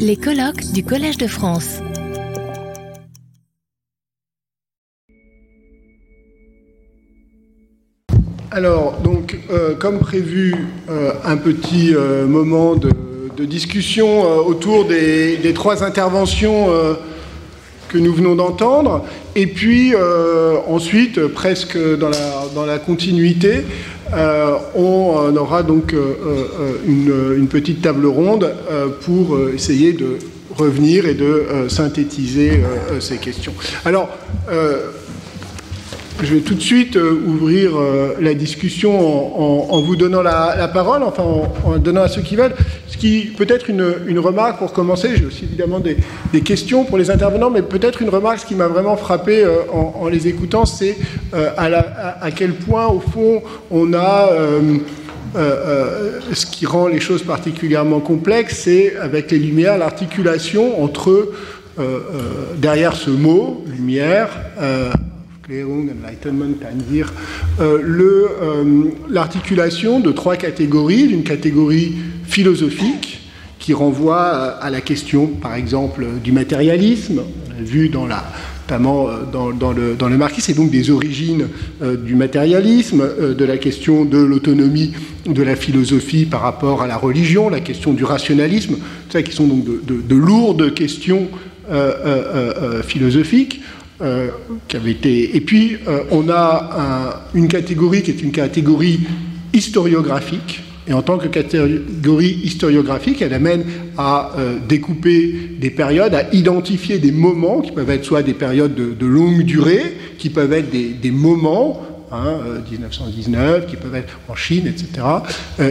Les colloques du Collège de France. Alors, donc, euh, comme prévu, euh, un petit euh, moment de, discussion autour des, trois interventions que nous venons d'entendre. Et puis, euh, ensuite, presque dans la, dans la continuité, euh, on aura donc euh, une, petite table ronde pour essayer de revenir et de synthétiser ces questions. Alors, je vais tout de suite euh, ouvrir euh, la discussion en, vous donnant la, parole, enfin en, donnant à ceux qui veulent. Ce qui peut être une, remarque pour commencer, j'ai aussi évidemment des, questions pour les intervenants, mais peut-être une remarque, ce qui m'a vraiment frappé euh, en, les écoutant, c'est à, quel point, au fond, on a... ce qui rend les choses particulièrement complexes, c'est avec les lumières l'articulation entre, derrière ce mot, lumière, Enlightenment, euh, euh, l'articulation de trois catégories, d'une catégorie philosophique qui renvoie à, à la question, par exemple, du matérialisme, vu dans la, notamment euh, dans, le, dans le marquis, c'est donc des origines euh, du matérialisme, euh, de la question de l'autonomie de la philosophie par rapport à la religion, la question du rationalisme, ça qui sont donc de, de- de lourdes questions euh, euh, euh, euh, philosophiques. Euh, qui avaient été... Et puis, euh, on a un- une catégorie qui est une catégorie historiographique, et en tant que catégorie historiographique, elle amène à euh, découper des périodes, à identifier des moments qui peuvent être soit des périodes de, longue durée, qui peuvent être des, moments, hein, euh, 1919, qui peuvent être en Chine, etc.,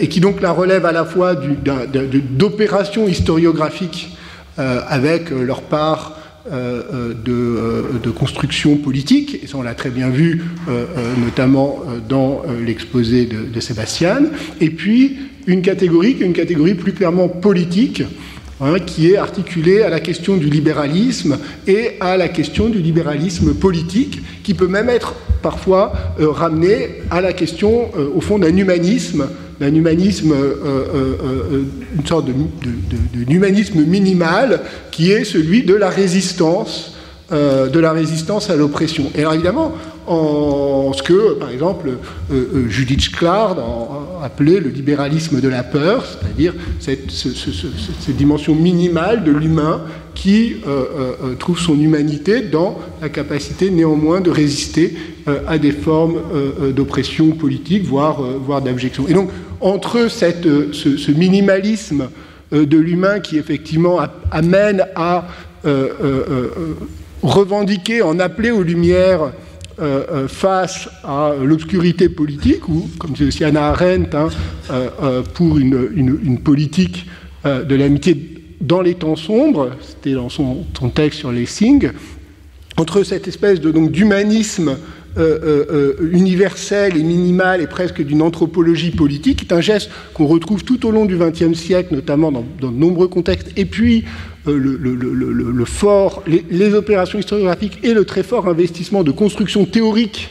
et qui donc la relèvent à la fois d'opérations historiographiques avec leur part de, euh, de construction politique, et ça on l'a très bien vu euh, euh, notamment euh, dans euh, l'exposé de, Sébastien, et puis une catégorie qui est une catégorie plus clairement politique, hein, qui est articulée à la question du libéralisme et à la question du libéralisme politique, qui peut même être parfois euh, ramené à la question, euh, au fond, d'un humanisme, d'un humanisme, euh, euh, euh, une sorte de, d'humanisme minimal, qui est celui de la résistance, de la résistance à l'oppression. Et alors évidemment, en ce que, par exemple, Judith Schlard en- appelait le libéralisme de la peur, c'est-à-dire cette, ce- ce- ce- cette dimension minimale de l'humain qui euh, euh, euh, trouve son humanité dans la capacité néanmoins de résister à des formes d'oppression politique, voire, d'abjection. Et donc, entre cette, ce, minimalisme de l'humain qui effectivement amène à revendiquer, en appeler aux lumières euh, euh, face à l'obscurité politique, ou, comme c'est aussi Anna Arendt, hein, euh, pour une, une- politique de l'amitié dans les temps sombres, c'était dans son, texte sur les signes, entre cette espèce d'humanisme euh, euh, euh, universel et minimal et presque d'une anthropologie politique, est un geste qu'on retrouve tout au long du XXe siècle, notamment dans, de nombreux contextes, et puis le, fort, les, opérations historiographiques et le très fort investissement de construction théorique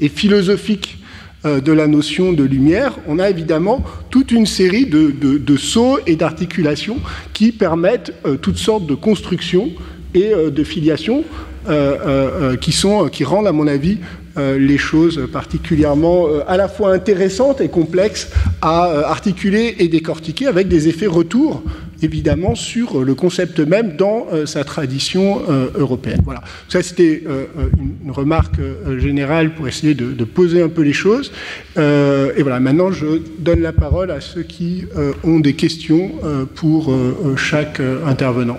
et philosophique de la notion de lumière, on a évidemment toute une série de, sauts et d'articulations qui permettent toutes sortes de constructions et de filiations qui, sont, qui rendent, à mon avis, les choses particulièrement euh, à la fois intéressantes et complexes à euh, articuler et décortiquer avec des effets retour évidemment sur euh, le concept même dans euh, sa tradition euh, européenne. Voilà. Ça c'était euh, euh, une, remarque euh, générale pour essayer de, poser un peu les choses. Euh, et voilà, maintenant je donne la parole à ceux qui euh, ont des questions euh, pour euh, euh, chaque euh, intervenant.